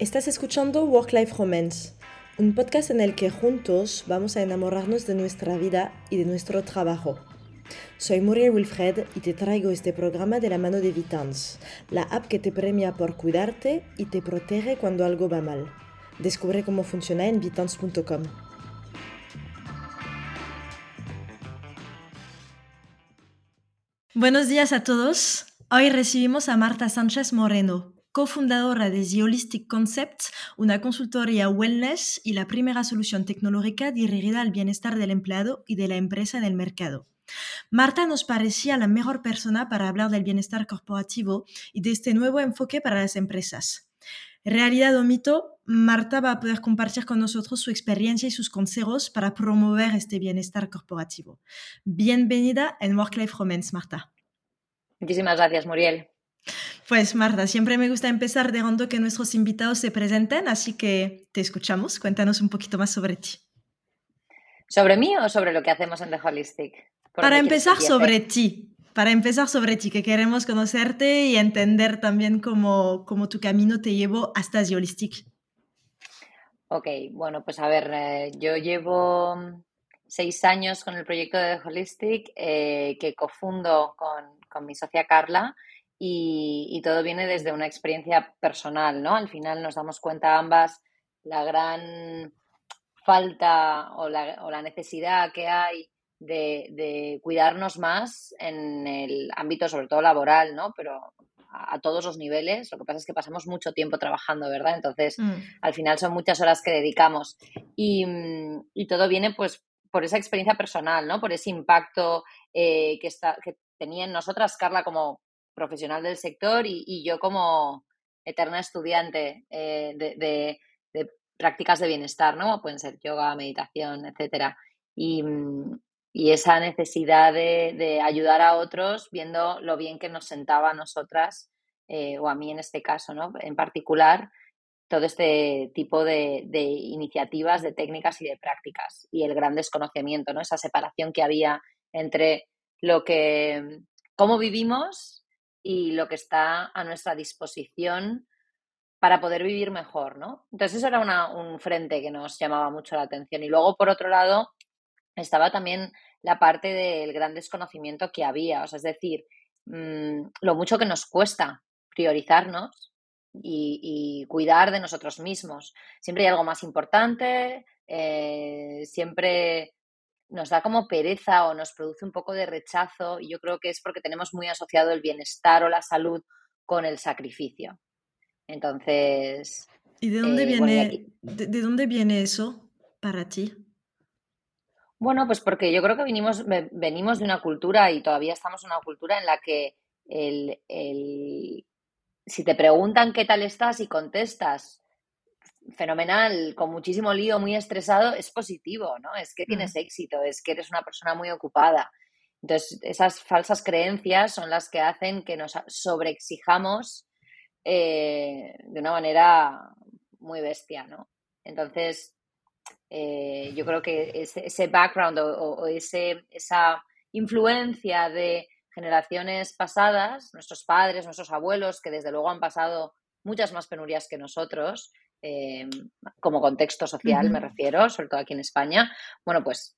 Estás escuchando Work Life Romance, un podcast en el que juntos vamos a enamorarnos de nuestra vida y de nuestro trabajo. Soy Muriel Wilfred y te traigo este programa de la mano de Vitans, la app que te premia por cuidarte y te protege cuando algo va mal. Descubre cómo funciona en vitans.com. Buenos días a todos. Hoy recibimos a Marta Sánchez Moreno, cofundadora de The Holistic Concepts, una consultoría wellness y la primera solución tecnológica dirigida al bienestar del empleado y de la empresa en el mercado. Marta nos parecía la mejor persona para hablar del bienestar corporativo y de este nuevo enfoque para las empresas. Realidad o mito, Marta va a poder compartir con nosotros su experiencia y sus consejos para promover este bienestar corporativo. Bienvenida en Work Life Romance, Marta. Muchísimas gracias, Muriel. Pues Marta, siempre me gusta empezar dejando que nuestros invitados se presenten, así que te escuchamos. Cuéntanos un poquito más sobre ti. ¿Sobre mí o sobre lo que hacemos en The Holistic? Para empezar sobre ti, para empezar sobre ti, que queremos conocerte y entender también cómo, cómo tu camino te llevó hasta The Holistic. Ok, bueno, pues a ver, eh, yo llevo seis años con el proyecto de The Holistic eh, que cofundo con, con mi socia Carla y, todo viene desde una experiencia personal, ¿no? Al final nos damos cuenta ambas la gran falta o la, necesidad que hay de, cuidarnos más en el ámbito, sobre todo laboral, ¿no? Pero a, todos los niveles. Lo que pasa es que pasamos mucho tiempo trabajando, ¿verdad? Entonces, mm. al final son muchas horas que dedicamos. Y, todo viene, pues, por esa experiencia personal, ¿no? Por ese impacto eh, que, está, que tenía en nosotras, Carla, como profesional del sector y, yo como eterna estudiante eh, de, prácticas de bienestar, ¿no? Pueden ser yoga, meditación, etcétera. Y, esa necesidad de, ayudar a otros viendo lo bien que nos sentaba a nosotras, eh, o a mí en este caso, ¿no? En particular, todo este tipo de, de, iniciativas, de técnicas y de prácticas. Y el gran desconocimiento, ¿no? Esa separación que había entre lo que, cómo vivimos y lo que está a nuestra disposición para poder vivir mejor, ¿no? Entonces eso era un frente que nos llamaba mucho la atención. Y luego, por otro lado, estaba también la parte del gran desconocimiento que había, es decir, mm, lo mucho que nos cuesta priorizarnos y, cuidar de nosotros mismos. Siempre hay algo más importante, eh, siempre nos da como pereza o nos produce un poco de rechazo y yo creo que es porque tenemos muy asociado el bienestar o la salud con el sacrificio. Entonces... ¿Y de dónde, eh, viene, de, dónde viene eso para ti? Bueno, pues porque yo creo que venimos, venimos de una cultura y todavía estamos en una cultura en la que el, el, si te preguntan qué tal estás y contestas fenomenal, con muchísimo lío, muy estresado, es positivo, ¿no? Es que tienes éxito, es que eres una persona muy ocupada. Entonces, esas falsas creencias son las que hacen que nos sobreexijamos eh, de una manera muy bestia, ¿no? Entonces, eh, yo creo que ese, background o, ese, esa influencia de generaciones pasadas, nuestros padres, nuestros abuelos, que desde luego han pasado muchas más penurias que nosotros, Em, como contexto social me refiero, sobre todo aquí en España, bueno, pues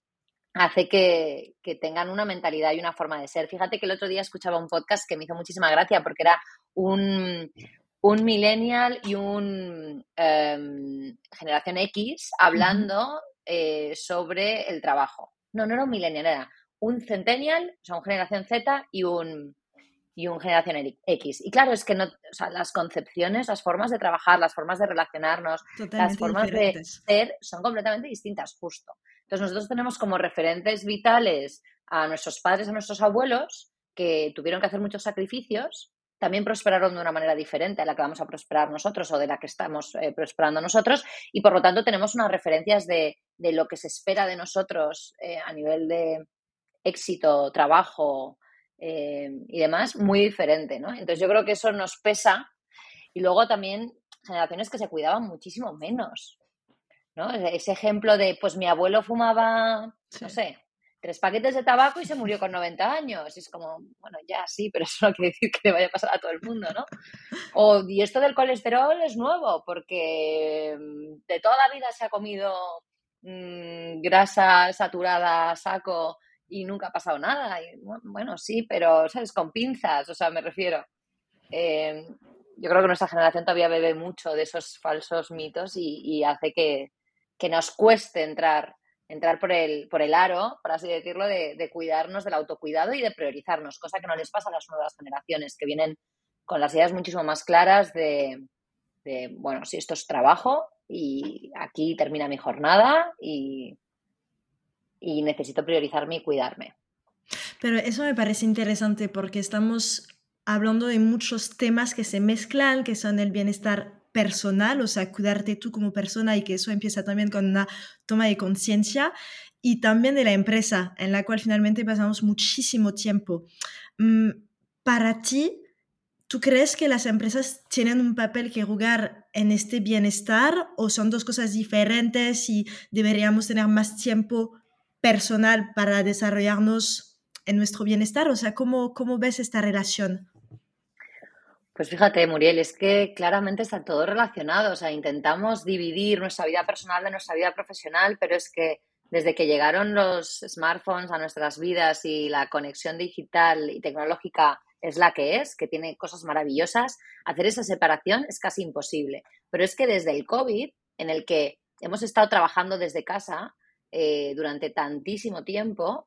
hace que, tengan una mentalidad y una forma de ser. Fíjate que el otro día escuchaba un podcast que me hizo muchísima gracia porque era un, un millennial y un em, generación X hablando eh, sobre el trabajo. No, no era un millennial, era un centennial, o sea, un generación Z y un, y un generación X. Y claro, es que no, o sea, las concepciones, las formas de trabajar, las formas de relacionarnos, las formas de ser son completamente distintas, justo. Entonces nosotros tenemos como referentes vitales a nuestros padres, a nuestros abuelos, que tuvieron que hacer muchos sacrificios, también prosperaron de una manera diferente a la que vamos a prosperar nosotros o de la que estamos eh, prosperando nosotros y por lo tanto tenemos unas referencias de, de lo que se espera de nosotros eh, a nivel de éxito, trabajo, eh, y demás, muy diferente, ¿no? Entonces yo creo que eso nos pesa y luego también generaciones que se cuidaban muchísimo menos, ¿no? Ese ejemplo de, pues mi abuelo fumaba, no sé, tres paquetes de tabaco y se murió con 90 años. Y es como, bueno, ya sí, pero eso no quiere decir que le vaya a pasar a todo el mundo, ¿no? O, y esto del colesterol es nuevo, porque mm, de toda la vida se ha comido mmm, grasa saturada saco y nunca ha pasado nada. Y, bueno, sí, pero, ¿sabes? Con pinzas, o sea, me refiero. Eh, yo creo que nuestra generación todavía bebe mucho de esos falsos mitos y, hace que, que nos cueste entrar entrar por el, por el aro, por así decirlo, de, cuidarnos del autocuidado y de priorizarnos, cosa que no les pasa a las nuevas generaciones, que vienen con las ideas muchísimo más claras de, bueno, si esto es trabajo y aquí termina mi jornada y, y necesito priorizarme y cuidarme. Pero eso me parece interesante porque estamos hablando de muchos temas que se mezclan, que son el bienestar personal, o sea, cuidarte tú como persona y que eso empieza también con una toma de conciencia y también de la empresa en la cual finalmente pasamos muchísimo tiempo. Mm, para ti, ¿tú crees que las empresas tienen un papel que jugar en este bienestar o son dos cosas diferentes y deberíamos tener más tiempo personal para desarrollarnos en nuestro bienestar? O sea, ¿cómo, cómo ves esta relación? Pues fíjate, Muriel, es que claramente está todo relacionado. O sea, intentamos dividir nuestra vida personal de nuestra vida profesional, pero es que desde que llegaron los smartphones a nuestras vidas y la conexión digital y tecnológica es la que es, que tiene cosas maravillosas, hacer esa separación es casi imposible. Pero es que desde el COVID, en el que hemos estado trabajando desde casa eh, durante tantísimo tiempo,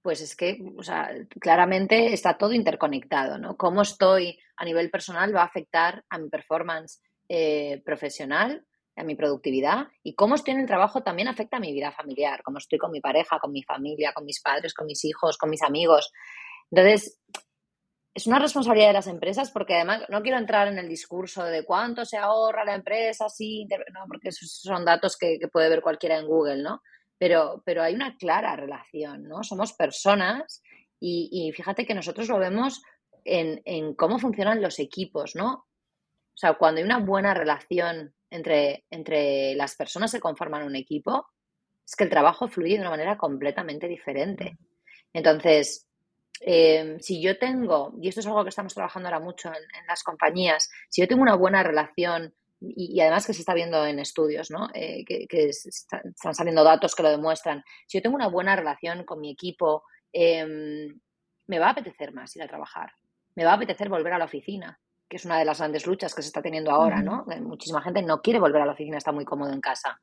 pues es que, o sea, claramente está todo interconectado, ¿no? Cómo estoy a nivel personal va a afectar a mi performance eh, profesional, a mi productividad y cómo estoy en el trabajo también afecta a mi vida familiar, cómo estoy con mi pareja, con mi familia, con mis padres, con mis hijos, con mis amigos. Entonces, es una responsabilidad de las empresas porque además no quiero entrar en el discurso de cuánto se ahorra la empresa, sí, no, porque esos son datos que, que puede ver cualquiera en Google, ¿no? pero, pero hay una clara relación, ¿no? Somos personas y, fíjate que nosotros lo vemos en, en, cómo funcionan los equipos, ¿no? O sea, cuando hay una buena relación entre, entre las personas que conforman un equipo, es que el trabajo fluye de una manera completamente diferente. Entonces, eh, si yo tengo, y esto es algo que estamos trabajando ahora mucho en, en las compañías, si yo tengo una buena relación y, además que se está viendo en estudios, ¿no? Eh, que, están saliendo datos que lo demuestran. Si yo tengo una buena relación con mi equipo, em, me va a apetecer más ir a trabajar. Me va a apetecer volver a la oficina, que es una de las grandes luchas que se está teniendo ahora, ¿no? Muchísima gente no quiere volver a la oficina, está muy cómodo en casa.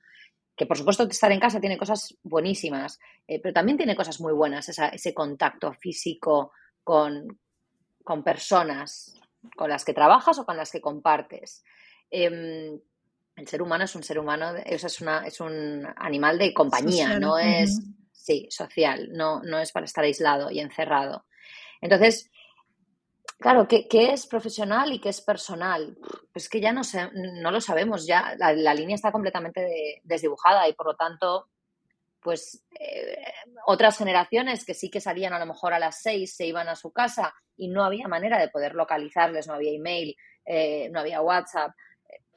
Que por supuesto estar en casa tiene cosas buenísimas, eh, pero también tiene cosas muy buenas, ese contacto físico con, con personas con las que trabajas o con las que compartes. Em, el ser humano es un ser humano, es, una, es un animal de compañía, no es, sí, social, no, no es para estar aislado y encerrado. Entonces, claro, ¿qué, es profesional y qué es personal? Pues que ya no, sé, no lo sabemos, ya la, línea está completamente desdibujada y por lo tanto, pues eh, otras generaciones que sí que salían a lo mejor a las seis, se iban a su casa y no había manera de poder localizarles, no había email, eh, no había WhatsApp,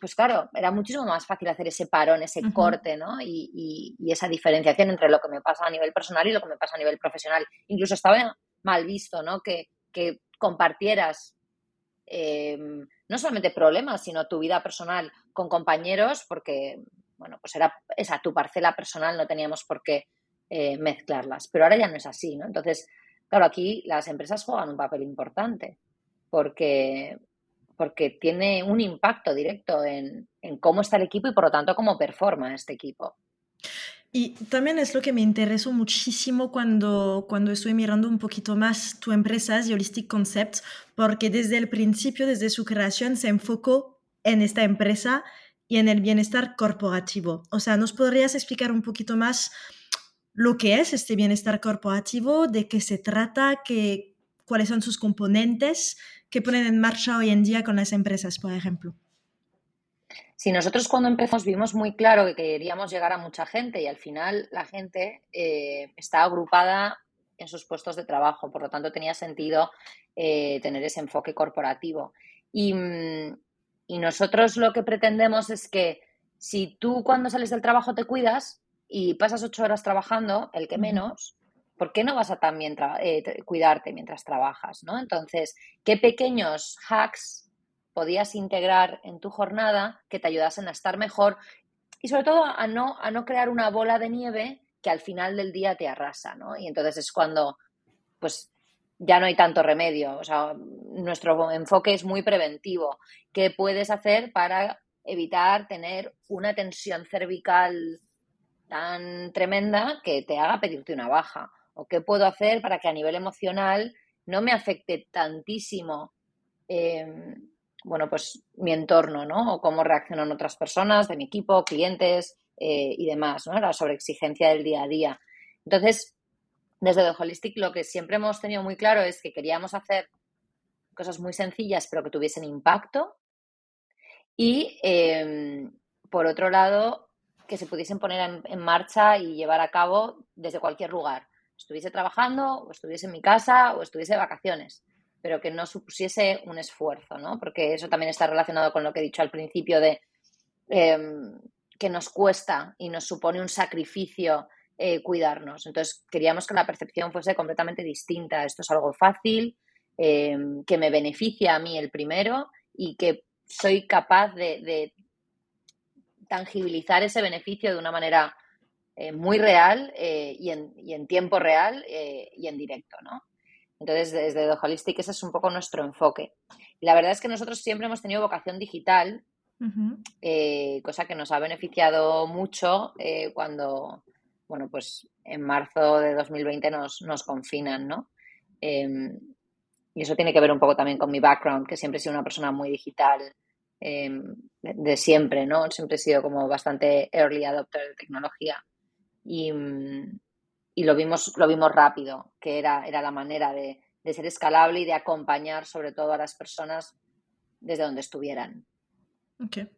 pues claro, era muchísimo más fácil hacer ese parón, ese corte, ¿no? Y, esa diferenciación entre lo que me pasa a nivel personal y lo que me pasa a nivel profesional. Incluso estaba mal visto, ¿no? Que, compartieras em, no solamente problemas, sino tu vida personal con compañeros, porque, bueno, pues era esa tu parcela personal, no teníamos por qué eh, mezclarlas. Pero ahora ya no es así, ¿no? Entonces, claro, aquí las empresas juegan un papel importante, porque porque tiene un impacto directo en, cómo está el equipo y por lo tanto cómo performa este equipo. Y también es lo que me interesó muchísimo cuando, cuando estoy mirando un poquito más tu empresa, Holistic Concepts, porque desde el principio, desde su creación, se enfocó en esta empresa y en el bienestar corporativo. O sea, ¿nos podrías explicar un poquito más lo que es este bienestar corporativo, de qué se trata, qué, cuáles son sus componentes que ponen en marcha hoy en día con las empresas, por ejemplo. Sí, nosotros cuando empezamos vimos muy claro que queríamos llegar a mucha gente y al final la gente eh, está agrupada en sus puestos de trabajo, por lo tanto tenía sentido eh, tener ese enfoque corporativo. Y, y nosotros lo que pretendemos es que si tú cuando sales del trabajo te cuidas y pasas ocho horas trabajando, el que menos, ¿por qué no vas a también eh, cuidarte mientras trabajas? ¿no? Entonces, ¿qué pequeños hacks podías integrar en tu jornada que te ayudasen a estar mejor y sobre todo a no, a no crear una bola de nieve que al final del día te arrasa, ¿no? Y entonces es cuando, pues, ya no hay tanto remedio. O sea, nuestro enfoque es muy preventivo. ¿Qué puedes hacer para evitar tener una tensión cervical tan tremenda que te haga pedirte una baja? ¿O qué puedo hacer para que a nivel emocional no me afecte tantísimo, em, bueno, pues mi entorno, ¿no? O cómo reaccionan otras personas de mi equipo, clientes eh, y demás, ¿no? La sobreexigencia del día a día. Entonces, desde The Holistic lo que siempre hemos tenido muy claro es que queríamos hacer cosas muy sencillas pero que tuviesen impacto y, em, por otro lado, que se pudiesen poner en, marcha y llevar a cabo desde cualquier lugar estuviese trabajando o estuviese en mi casa o estuviese de vacaciones, pero que no supusiese un esfuerzo, ¿no? Porque eso también está relacionado con lo que he dicho al principio de em, que nos cuesta y nos supone un sacrificio eh, cuidarnos. Entonces queríamos que la percepción fuese completamente distinta. Esto es algo fácil, em, que me beneficia a mí el primero y que soy capaz de tangibilizar ese beneficio de una manera eh, muy real eh, y, en, tiempo real y en directo, ¿no? Entonces, desde The Holistic ese es un poco nuestro enfoque. Y la verdad es que nosotros siempre hemos tenido vocación digital, cosa que nos ha beneficiado mucho cuando, bueno, pues en marzo de 2020 nos, nos confinan, ¿no? Em, y eso tiene que ver un poco también con mi background, que siempre he sido una persona muy digital em, de, siempre, ¿no? Siempre he sido como bastante early adopter de tecnología y, lo, vimos, lo vimos rápido, que era, era la manera de, ser escalable y de acompañar sobre todo a las personas desde donde estuvieran. Ok.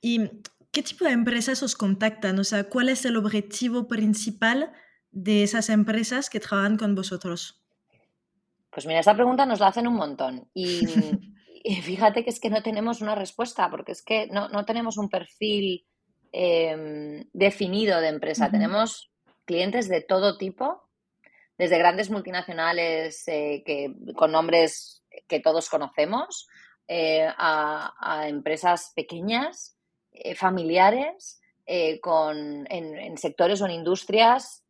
¿Y qué tipo de empresas os contactan? O sea, ¿cuál es el objetivo principal de esas empresas que trabajan con vosotros? Pues mira, esa pregunta nos la hacen un montón. Y, fíjate que es que no tenemos una respuesta, porque es que no, no tenemos un perfil Em, definido de empresa. Tenemos clientes de todo tipo, desde grandes multinacionales eh, que, con nombres que todos conocemos, eh, a, empresas pequeñas, eh, familiares, con, en, sectores o en industrias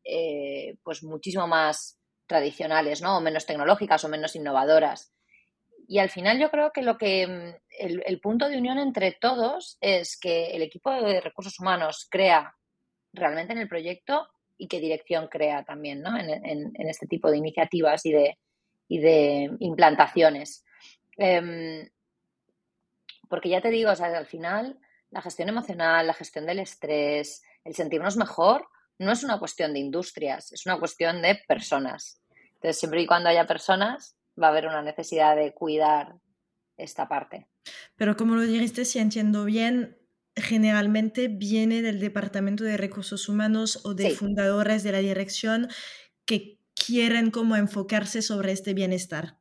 pues muchísimo más tradicionales, ¿no? O menos tecnológicas o menos innovadoras. Y al final yo creo que lo que mm, el, punto de unión entre todos es que el equipo de recursos humanos crea realmente en el proyecto y qué dirección crea también ¿no? en, este tipo de iniciativas y de, y de implantaciones. Em, porque ya te digo, o sea, al final la gestión emocional, la gestión del estrés, el sentirnos mejor, no es una cuestión de industrias, es una cuestión de personas. Entonces, siempre y cuando haya personas, va a haber una necesidad de cuidar esta parte. Pero como lo dijiste, si entiendo bien, generalmente viene del Departamento de Recursos Humanos o de fundadores de la dirección que quieren como enfocarse sobre este bienestar.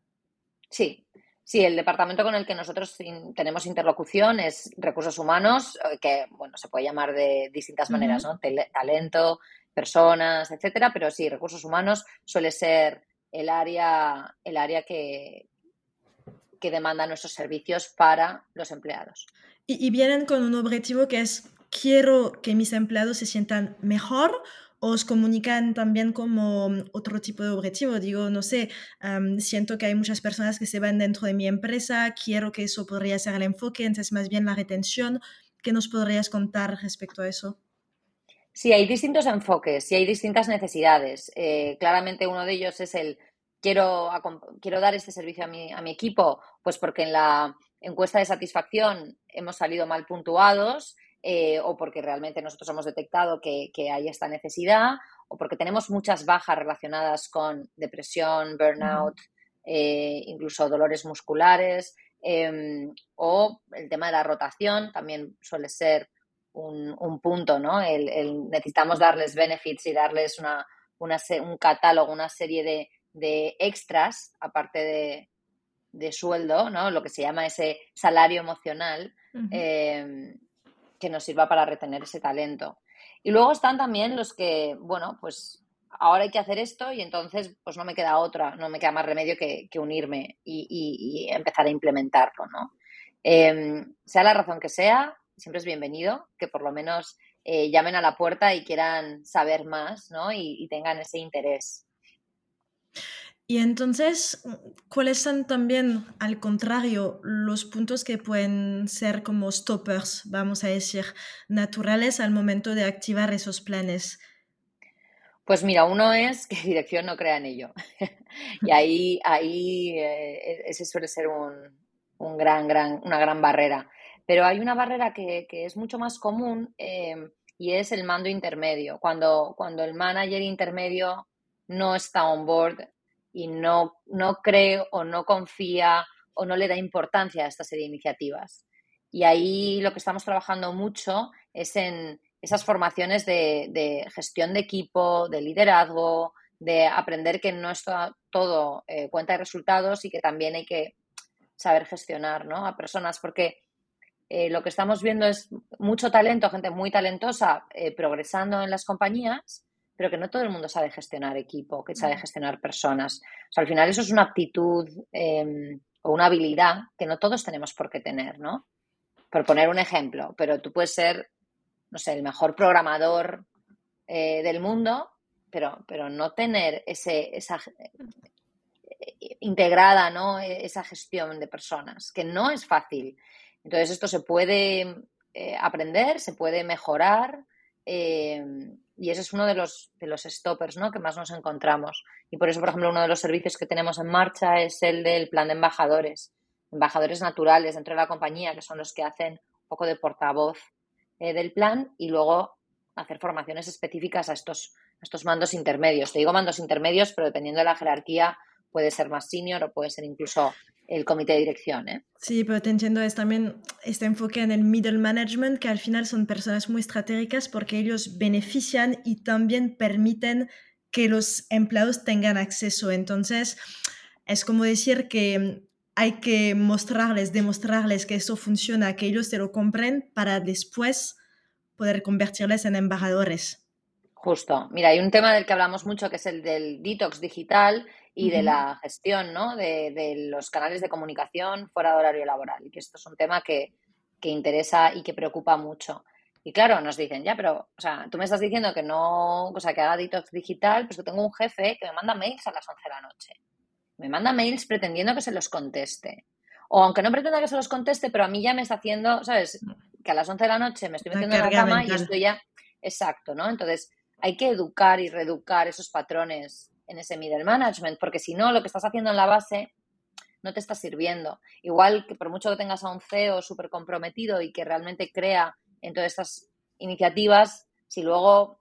Sí, sí, el departamento con el que nosotros tenemos interlocución es Recursos Humanos, eh, que bueno, se puede llamar de distintas maneras, ¿no? Talento, personas, etcétera, pero sí, Recursos Humanos suele ser el área, el área que, que demanda nuestros servicios para los empleados. Y, vienen con un objetivo que es, quiero que mis empleados se sientan mejor o os comunican también como otro tipo de objetivo. Digo, no sé, siento que hay muchas personas que se van dentro de mi empresa, quiero que eso podría ser el enfoque, entonces más bien la retención. ¿Qué nos podrías contar respecto a eso? Sí, hay distintos enfoques y hay distintas necesidades. Eh, claramente uno de ellos es el quiero, quiero dar este servicio a mi, a mi equipo, pues porque en la encuesta de satisfacción hemos salido mal puntuados eh, o porque realmente nosotros hemos detectado que, hay esta necesidad o porque tenemos muchas bajas relacionadas con depresión, burnout, eh, incluso dolores musculares em, o el tema de la rotación también suele ser un, punto, ¿no? El, necesitamos darles benefits y darles una, un catálogo, una serie de, extras, aparte de, sueldo, ¿no? Lo que se llama ese salario emocional, em, que nos sirva para retener ese talento. Y luego están también los que, bueno, pues ahora hay que hacer esto y entonces pues no me queda otra, no me queda más remedio que, unirme y, empezar a implementarlo, ¿no? Em, sea la razón que sea, siempre es bienvenido que por lo menos eh, llamen a la puerta y quieran saber más, ¿no? y tengan ese interés. Y entonces, ¿cuáles son también, al contrario, los puntos que pueden ser como stoppers, vamos a decir, naturales al momento de activar esos planes? Pues mira, uno es que dirección no crea en ello. y ahí, ahí eh, ese suele ser un, gran, gran, una gran barrera. Pero hay una barrera que, es mucho más común eh, y es el mando intermedio. Cuando, cuando el manager intermedio no está on board, y no, no cree o no confía o no le da importancia a esta serie de iniciativas. Y ahí lo que estamos trabajando mucho es en esas formaciones de, gestión de equipo, de liderazgo, de aprender que no es todo, eh, cuenta de resultados y que también hay que saber gestionar a personas, porque eh, lo que estamos viendo es mucho talento, gente muy talentosa eh, progresando en las compañías, pero que no todo el mundo sabe gestionar equipo, que sabe gestionar personas. O sea, al final eso es una aptitud em, o una habilidad que no todos tenemos por qué tener, ¿no? Por poner un ejemplo, pero tú puedes ser, no sé, el mejor programador eh, del mundo, pero, pero no tener ese, esa eh, integrada, ¿no? E, esa gestión de personas, que no es fácil. Entonces, esto se puede eh, aprender, se puede mejorar. Em, y ese es uno de los, de los stoppers ¿no? que más nos encontramos. Y por eso, por ejemplo, uno de los servicios que tenemos en marcha es el del plan de embajadores, embajadores naturales dentro de la compañía, que son los que hacen un poco de portavoz eh, del plan y luego hacer formaciones específicas a estos, a estos mandos intermedios. Te digo mandos intermedios, pero dependiendo de la jerarquía puede ser más senior o puede ser incluso el comité de dirección. ¿eh? Sí, pero te entiendo, es también este enfoque en el middle management, que al final son personas muy estratégicas porque ellos benefician y también permiten que los empleados tengan acceso. Entonces, es como decir que hay que mostrarles, demostrarles que esto funciona, que ellos se lo compren para después poder convertirles en embajadores. Justo. Mira, hay un tema del que hablamos mucho que es el del detox digital y de la gestión ¿no? de, los canales de comunicación fuera de horario laboral. Y que esto es un tema que, interesa y que preocupa mucho. Y claro, nos dicen, ya, pero, o sea, tú me estás diciendo que no, o sea, que haga detox digital, pues yo tengo un jefe que me manda mails a las 11 de la noche. Me manda mails pretendiendo que se los conteste. O aunque no pretenda que se los conteste, pero a mí ya me está haciendo, ¿sabes? Que a las 11 de la noche me estoy metiendo en la cama y estoy ya. Exacto, ¿no? Entonces, hay que educar y reeducar esos patrones en ese middle management, porque si no, lo que estás haciendo en la base no te está sirviendo. Igual que por mucho que tengas a un CEO súper comprometido y que realmente crea en todas estas iniciativas, si luego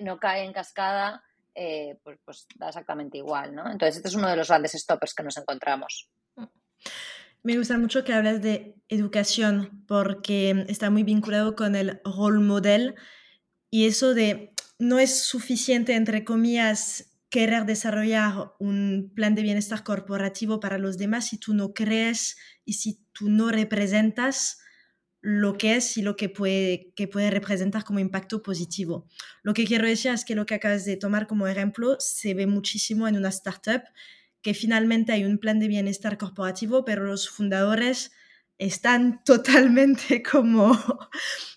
no cae en cascada, eh, pues, pues, da exactamente igual, ¿no? Entonces, este es uno de los grandes stoppers que nos encontramos. Me gusta mucho que hables de educación porque está muy vinculado con el role model y eso de no es suficiente, entre comillas, querer desarrollar un plan de bienestar corporativo para los demás si tú no crees y si tú no representas lo que es y lo que puede, que puede representar como impacto positivo. Lo que quiero decir es que lo que acabas de tomar como ejemplo se ve muchísimo en una startup que finalmente hay un plan de bienestar corporativo, pero los fundadores están totalmente como,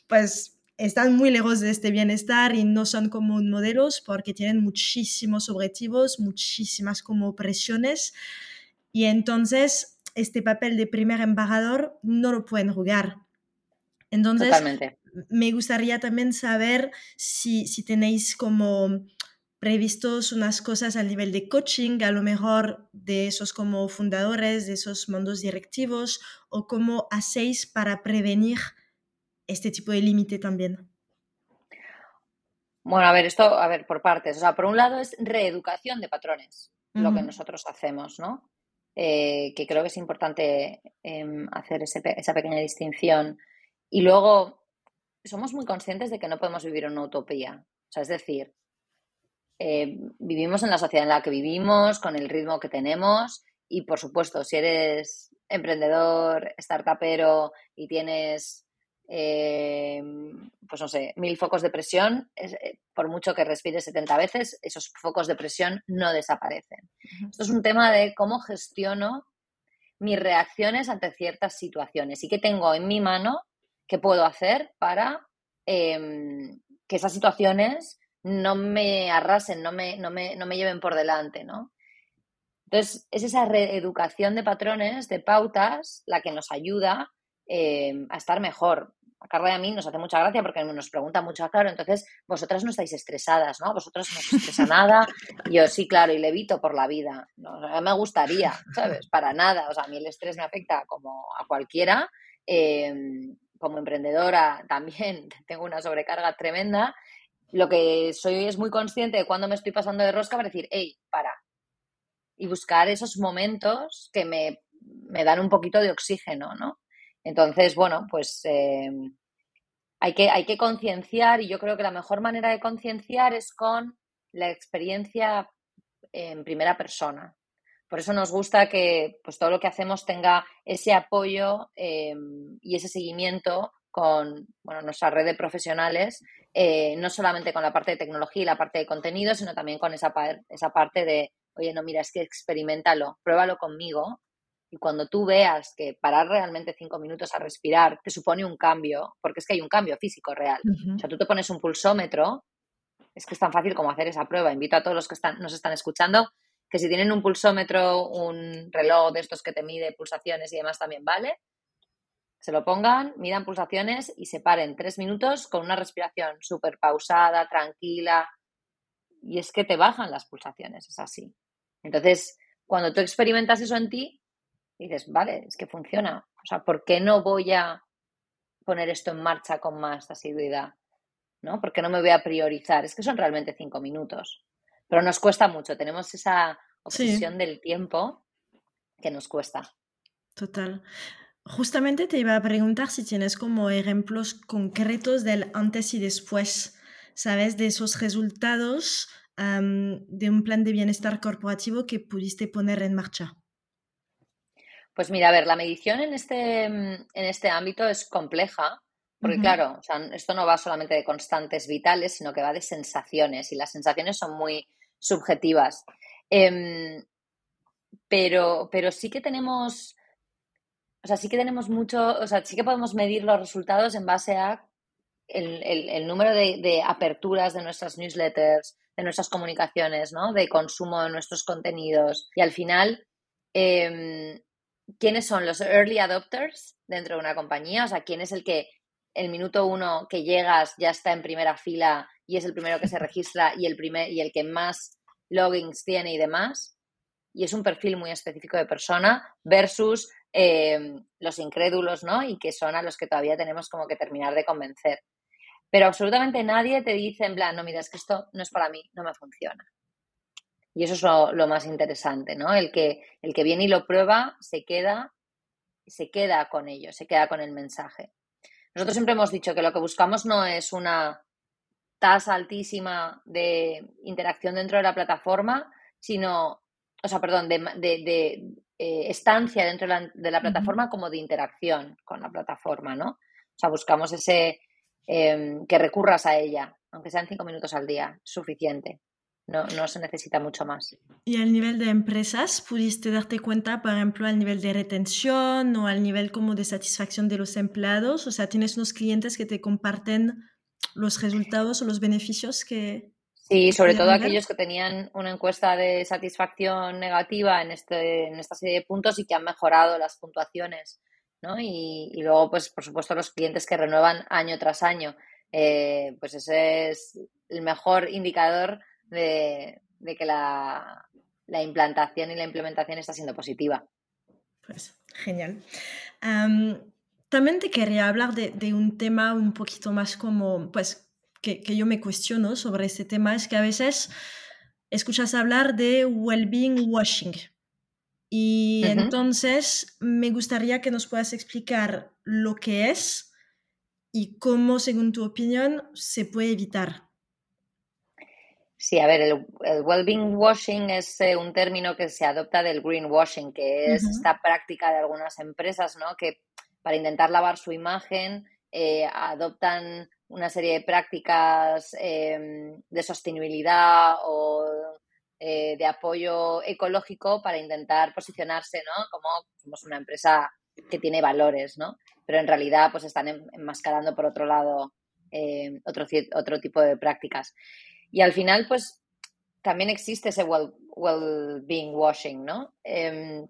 pues, están muy lejos de este bienestar y no son como modelos porque tienen muchísimos objetivos, muchísimas como presiones y entonces este papel de primer embajador no lo pueden jugar. Entonces, me gustaría también saber si, si tenéis como previstos unas cosas a nivel de coaching, a lo mejor de esos como fundadores, de esos mundos directivos, o cómo hacéis para prevenir este tipo de límite también? Bueno, a ver, esto, a ver, por partes. O sea, por un lado es reeducación de patrones, lo que nosotros hacemos, ¿no? Eh, que creo que es importante em, hacer esa pequeña distinción. Y luego, somos muy conscientes de que no podemos vivir una utopía. O sea, es decir, eh, vivimos en la sociedad en la que vivimos, con el ritmo que tenemos y, por supuesto, si eres emprendedor, startupero y tienes eh, pues no sé, mil focos de presión, eh, por mucho que respires 70 veces, esos focos de presión no desaparecen. Esto es un tema de cómo gestiono mis reacciones ante ciertas situaciones y qué tengo en mi mano que puedo hacer para em, que esas situaciones no me arrasen, no me, no me, no me lleven por delante, ¿no? Entonces, es esa reeducación de patrones, de pautas, la que nos ayuda em, a estar mejor. A Carla y a mí nos hace mucha gracia porque nos pregunta mucho, claro, entonces vosotras no estáis estresadas, ¿no? Vosotras no os estresa nada. Yo sí, claro, y levito por la vida. ¿no? me gustaría, ¿sabes? Para nada. O sea, a mí el estrés me afecta como a cualquiera. Em, como emprendedora también tengo una sobrecarga tremenda. Lo que soy es muy consciente de cuando me estoy pasando de rosca para decir, hey, para. Y buscar esos momentos que me, me dan un poquito de oxígeno, ¿no? Entonces, bueno, pues eh, hay que, hay que concienciar y yo creo que la mejor manera de concienciar es con la experiencia en primera persona. Por eso nos gusta que pues, todo lo que hacemos tenga ese apoyo eh, y ese seguimiento con bueno, nuestra red de profesionales, eh, no solamente con la parte de tecnología y la parte de contenido, sino también con esa, esa parte de, oye, no, mira, es que experimentalo, pruébalo conmigo. Y cuando tú veas que parar realmente cinco minutos a respirar te supone un cambio, porque es que hay un cambio físico real. O sea, tú te pones un pulsómetro, es que es tan fácil como hacer esa prueba. Invito a todos los que están, nos están escuchando que si tienen un pulsómetro, un reloj de estos que te mide pulsaciones y demás también vale, se lo pongan, midan pulsaciones y se paren tres minutos con una respiración súper pausada, tranquila. Y es que te bajan las pulsaciones, es así. Entonces, cuando tú experimentas eso en ti, dices, vale, es que funciona. O sea, ¿por qué no voy a poner esto en marcha con más asiduidad? ¿No? ¿Por qué no me voy a priorizar? Es que son realmente cinco minutos. Pero nos cuesta mucho, tenemos esa obsesión del tiempo que nos cuesta. Total. Justamente te iba a preguntar si tienes como ejemplos concretos del antes y después, ¿sabes? De esos resultados de un plan de bienestar corporativo que pudiste poner en marcha. Pues mira, a ver, la medición en este, en este ámbito es compleja, porque claro, esto no va solamente de constantes vitales, sino que va de sensaciones y las sensaciones son muy subjetivas. Em, pero, pero sí que tenemos, o sea, sí que tenemos mucho, o sea, sí que podemos medir los resultados en base a el, número de, aperturas de nuestras newsletters, de nuestras comunicaciones, ¿no? De consumo de nuestros contenidos. Y al final, em, ¿quiénes son los early adopters dentro de una compañía? O sea, ¿quién es el que el minuto uno que llegas ya está en primera fila y es el primero que se registra y el, primer, y el que más logins tiene y demás. Y es un perfil muy específico de persona versus eh, los incrédulos, ¿no? Y que son a los que todavía tenemos como que terminar de convencer. Pero absolutamente nadie te dice en plan, no, mira, es que esto no es para mí, no me funciona. Y eso es lo, lo más interesante, ¿no? El que, el que viene y lo prueba se queda, se queda con ello, se queda con el mensaje. Nosotros siempre hemos dicho que lo que buscamos no es una tasa altísima de interacción dentro de la plataforma, sino, o sea, perdón, de, eh, estancia dentro de la, plataforma como de interacción con la plataforma, ¿no? O sea, buscamos ese em, que recurras a ella, aunque sean cinco minutos al día, suficiente. No, no, se necesita mucho más. ¿Y al nivel de empresas pudiste darte cuenta, por ejemplo, al nivel de retención o al nivel como de satisfacción de los empleados? O sea, tienes unos clientes que te comparten los resultados o los beneficios que... Sí, sobre todo aquellos que tenían una encuesta de satisfacción negativa en, este, en esta serie de puntos y que han mejorado las puntuaciones. ¿no? Y, y luego, pues, por supuesto, los clientes que renuevan año tras año. Eh, pues ese es el mejor indicador de, que la, implantación y la implementación está siendo positiva. Pues genial. también te quería hablar de, un tema un poquito más como, pues, que, yo me cuestiono sobre este tema, es que a veces escuchas hablar de well-being washing. Y entonces me gustaría que nos puedas explicar lo que es y cómo, según tu opinión, se puede evitar. Sí, a ver, el, well-being washing es eh, un término que se adopta del greenwashing, que es esta práctica de algunas empresas, ¿no? Que para intentar lavar su imagen eh, adoptan una serie de prácticas em, de sostenibilidad o eh, de apoyo ecológico para intentar posicionarse, ¿no? Como somos una empresa que tiene valores, ¿no? Pero en realidad pues están enmascarando por otro lado eh, otro, otro tipo de prácticas. Y al final pues también existe ese well-being washing, ¿no? Em,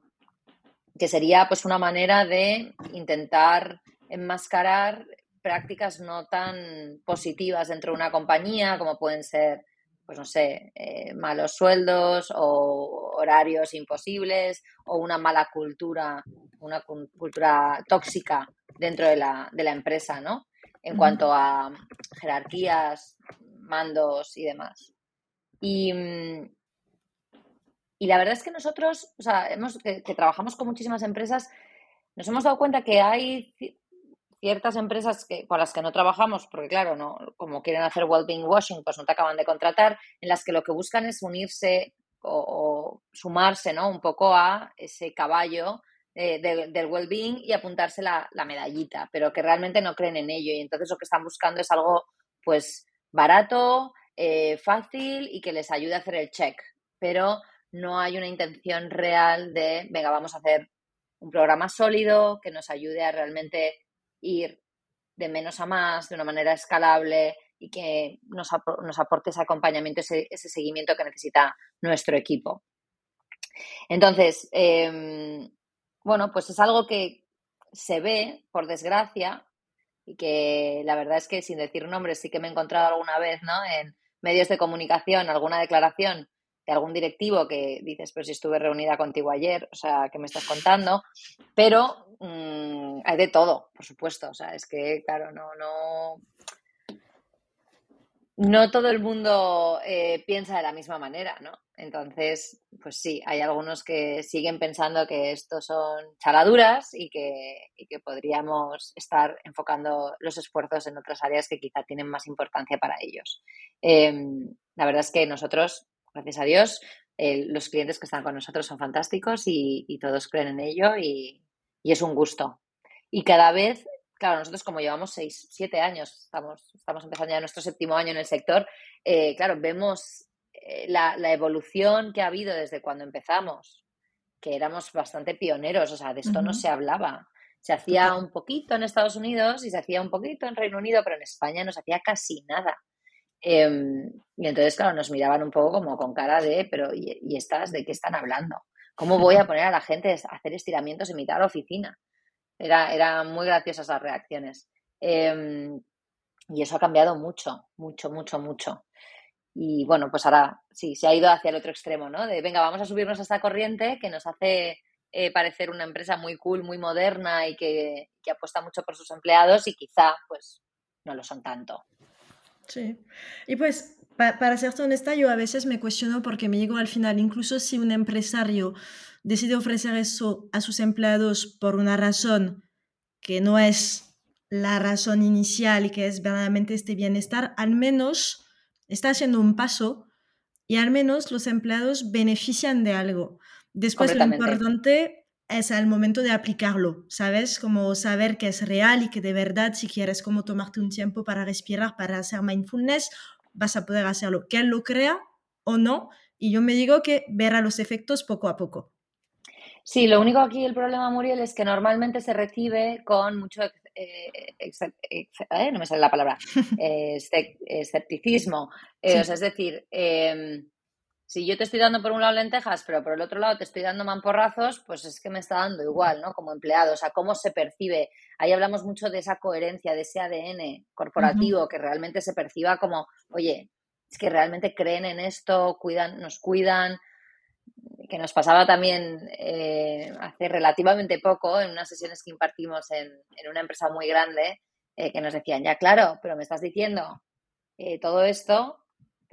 que sería pues una manera de intentar enmascarar prácticas no tan positivas dentro de una compañía, como pueden ser, pues no sé, eh, malos sueldos o horarios imposibles o una mala cultura, una cultura tóxica dentro de la, de la empresa, ¿no? En cuanto a jerarquías, mandos y demás. Y, y la verdad es que nosotros, o sea, hemos, que, trabajamos con muchísimas empresas, nos hemos dado cuenta que hay ciertas empresas que, con las que no trabajamos, porque claro, no, como quieren hacer well-being washing, pues no te acaban de contratar, en las que lo que buscan es unirse o, sumarse, ¿no? Un poco a ese caballo eh, del well-being y apuntarse la, medallita, pero que realmente no creen en ello y entonces lo que están buscando es algo, pues, barato, eh, fácil y que les ayude a hacer el check, pero no hay una intención real de, venga, vamos a hacer un programa sólido que nos ayude a realmente ir de menos a más, de una manera escalable y que nos, aporte ese acompañamiento, ese, seguimiento que necesita nuestro equipo. Entonces, em, bueno, pues es algo que se ve, por desgracia, y que la verdad es que sin decir nombres sí que me he encontrado alguna vez, ¿no? En medios de comunicación, alguna declaración de algún directivo que dices, pero si estuve reunida contigo ayer, o sea, ¿qué me estás contando? Pero mm, hay de todo, por supuesto. O sea, es que, claro, no, no. No todo el mundo eh, piensa de la misma manera, ¿no? Entonces, pues sí, hay algunos que siguen pensando que esto son chaladuras y que, y que podríamos estar enfocando los esfuerzos en otras áreas que quizá tienen más importancia para ellos. Em, la verdad es que nosotros gracias a Dios, los clientes que están con nosotros son fantásticos y, todos creen en ello y, es un gusto. Y cada vez, claro, nosotros como llevamos seis, siete años, estamos, estamos empezando ya nuestro séptimo año en el sector, eh, claro, vemos eh, la, evolución que ha habido desde cuando empezamos, que éramos bastante pioneros, o sea, de esto no se hablaba. Se hacía un poquito en Estados Unidos y se hacía un poquito en Reino Unido, pero en España no se hacía casi nada. Em, y entonces, claro, nos miraban un poco como con cara de, pero ¿y, estas de qué están hablando? ¿Cómo voy a poner a la gente a hacer estiramientos en mitad de la oficina? Era, eran muy graciosas las reacciones. Em, y eso ha cambiado mucho, mucho, mucho, mucho. Y bueno, pues ahora sí, se ha ido hacia el otro extremo, ¿no? De venga, vamos a subirnos a esta corriente que nos hace eh, parecer una empresa muy cool, muy moderna y que, que apuesta mucho por sus empleados y quizá pues no lo son tanto. Sí. Y pues, para serte honesta, yo a veces me cuestiono porque me digo al final, incluso si un empresario decide ofrecer eso a sus empleados por una razón que no es la razón inicial y que es verdaderamente este bienestar, al menos está haciendo un paso y al menos los empleados benefician de algo. Después lo importante es el momento de aplicarlo, ¿sabes? Como saber que es real y que de verdad si quieres como tomarte un tiempo para respirar, para hacer mindfulness, vas a poder hacerlo, que él lo crea o no. Y yo me digo que verá los efectos poco a poco. Sí, lo único aquí el problema, Muriel, es que normalmente se recibe con mucho, eh, eh, no me sale la palabra, eh, escepticismo. es decir, em, si yo te estoy dando por un lado lentejas, pero por el otro lado te estoy dando mamporrazos, pues es que me está dando igual, ¿no? Como empleado, o sea, cómo se percibe. Ahí hablamos mucho de esa coherencia, de ese ADN corporativo, que realmente se perciba como, oye, es que realmente creen en esto, cuidan, nos cuidan, que nos pasaba también eh, hace relativamente poco en unas sesiones que impartimos en, una empresa muy grande, eh, que nos decían, ya claro, pero me estás diciendo eh, todo esto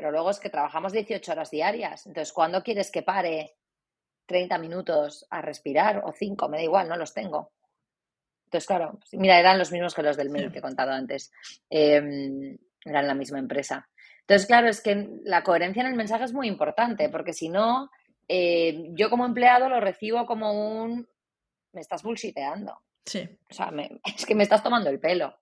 pero luego es que trabajamos 18 horas diarias. Entonces, ¿cuándo quieres que pare 30 minutos a respirar o 5? Me da igual, no los tengo. Entonces, claro, pues, mira, eran los mismos que los del mail que he contado antes. Em, eran la misma empresa. Entonces, claro, es que la coherencia en el mensaje es muy importante, porque si no, eh, yo como empleado lo recibo como un me estás bullshiteando. Sí. O sea, es que me estás tomando el pelo.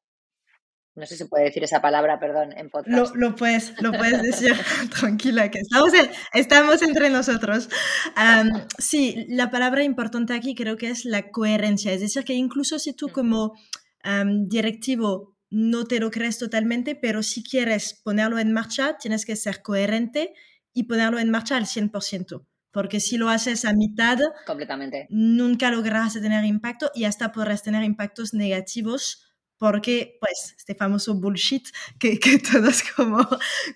no sé si puede decir esa palabra, perdón, en podcast. Lo, puedes, lo puedes decir, tranquila, que estamos, estamos entre nosotros. sí, la palabra importante aquí creo que es la coherencia, es decir, que incluso si tú como directivo no te lo crees totalmente, pero si quieres ponerlo en marcha, tienes que ser coherente y ponerlo en marcha al 100%. Porque si lo haces a mitad, completamente, nunca lograrás tener impacto y hasta podrás tener impactos negativos porque, pues, este famoso bullshit que, que todos como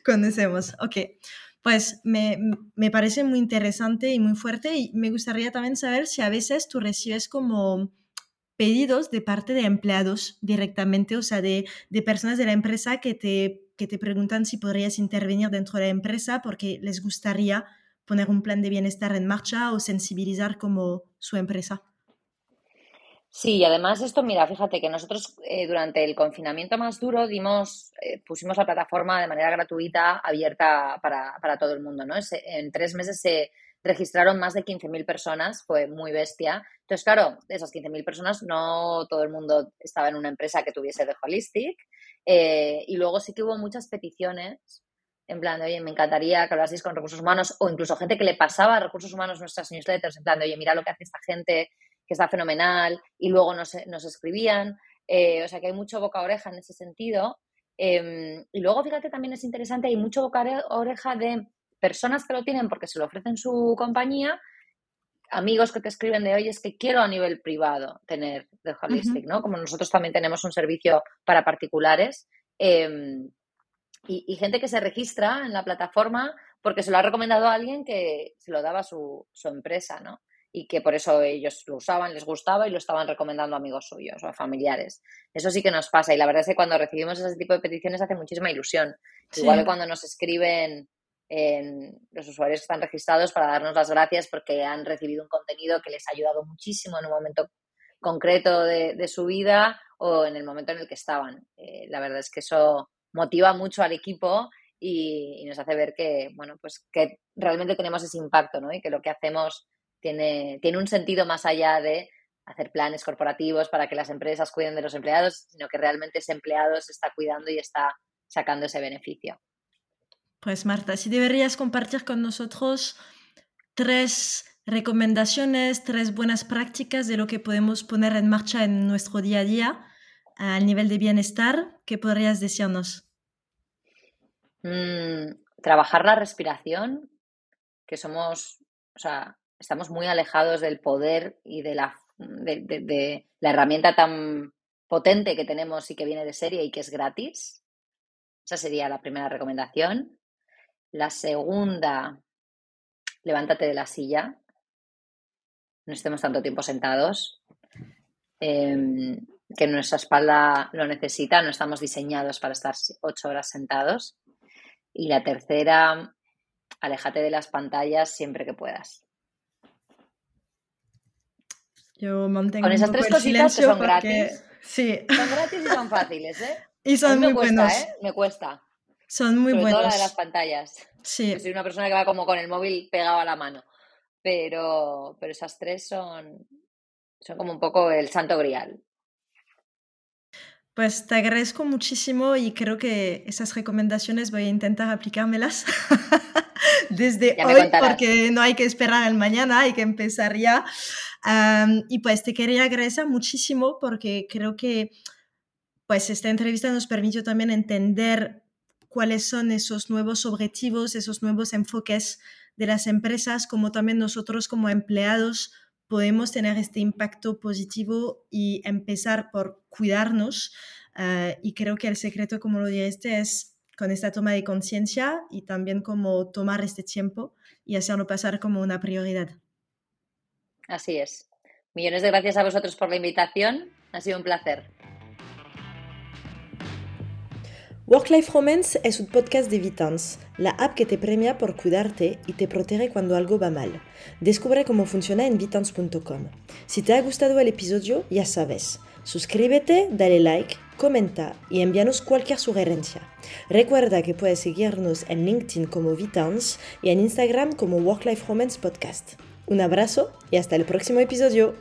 conocemos. Ok, pues me, me, parece muy interesante y muy fuerte y me gustaría también saber si a veces tú recibes como pedidos de parte de empleados directamente, o sea, de, de personas de la empresa que te, que te preguntan si podrías intervenir dentro de la empresa porque les gustaría poner un plan de bienestar en marcha o sensibilizar como su empresa. Sí, y además esto, mira, fíjate que nosotros eh, durante el confinamiento más duro dimos, eh, pusimos la plataforma de manera gratuita, abierta para, para todo el mundo, ¿no? en tres meses se registraron más de 15.000 personas, fue muy bestia. Entonces, claro, de esas 15.000 personas no todo el mundo estaba en una empresa que tuviese de Holistic eh, y luego sí que hubo muchas peticiones en plan de, oye, me encantaría que hablaseis con recursos humanos o incluso gente que le pasaba a recursos humanos nuestras newsletters en plan de, oye, mira lo que hace esta gente, que está fenomenal, y luego nos, nos escribían. Eh, o sea que hay mucho boca oreja en ese sentido. Em, y luego, fíjate, también es interesante, hay mucho boca oreja de personas que lo tienen porque se lo ofrecen su compañía, amigos que te escriben de, oye, es que quiero a nivel privado tener de Holistic, ¿no? Como nosotros también tenemos un servicio para particulares. Em, y, gente que se registra en la plataforma porque se lo ha recomendado a alguien que se lo daba su, su empresa, ¿no? y que por eso ellos lo usaban, les gustaba y lo estaban recomendando a amigos suyos o a familiares. Eso sí que nos pasa y la verdad es que cuando recibimos ese tipo de peticiones hace muchísima ilusión. Igual que cuando nos escriben en los usuarios que están registrados para darnos las gracias porque han recibido un contenido que les ha ayudado muchísimo en un momento concreto de, su vida o en el momento en el que estaban. Eh, la verdad es que eso motiva mucho al equipo y, nos hace ver que, bueno, pues que realmente tenemos ese impacto, ¿no? Y que lo que hacemos tiene, tiene un sentido más allá de hacer planes corporativos para que las empresas cuiden de los empleados, sino que realmente ese empleado se está cuidando y está sacando ese beneficio. Pues Marta, si deberías compartir con nosotros tres recomendaciones, tres buenas prácticas de lo que podemos poner en marcha en nuestro día a día al nivel de bienestar, ¿qué podrías decirnos? Mm, trabajar la respiración, que somos, o sea, estamos muy alejados del poder y de la, de, la herramienta tan potente que tenemos y que viene de serie y que es gratis. Esa sería la primera recomendación. La segunda, levántate de la silla. No estemos tanto tiempo sentados. Em, que nuestra espalda lo necesita. No estamos diseñados para estar ocho horas sentados. Y la tercera, aléjate de las pantallas siempre que puedas. Yo mantengo Con esas tres cositas que son gratis. Sí. Son gratis y son fáciles, ¿eh? Y son muy buenos. ¿eh? Me cuesta. Son muy Sobre buenos. Todo la de las pantallas. Sí. soy una persona que va como con el móvil pegado a la mano. Pero, pero esas tres son, son como un poco el santo grial. Pues te agradezco muchísimo y creo que esas recomendaciones voy a intentar aplicármelas desde hoy porque no hay que esperar al mañana, hay que empezar ya. y pues te quería agradecer muchísimo porque creo que pues esta entrevista nos permitió también entender cuáles son esos nuevos objetivos, esos nuevos enfoques de las empresas, como también nosotros como empleados podemos tener este impacto positivo y empezar por cuidarnos. Eh, y creo que el secreto, como lo dijiste, es con esta toma de conciencia y también como tomar este tiempo y hacerlo pasar como una prioridad. Así es. Millones de gracias a vosotros por la invitación. Ha sido un placer. Work-Life Romance es un podcast de Vitans, la app que te premia por cuidarte y te protege cuando algo va mal. Descubre cómo funciona en vitans.com. Si te ha gustado el episodio, ya sabes, suscríbete, dale like, comenta y envíanos cualquier sugerencia. Recuerda que puedes seguirnos en LinkedIn como Vitans y en Instagram como Work-Life Romance Podcast. Un abrazo y hasta el próximo episodio.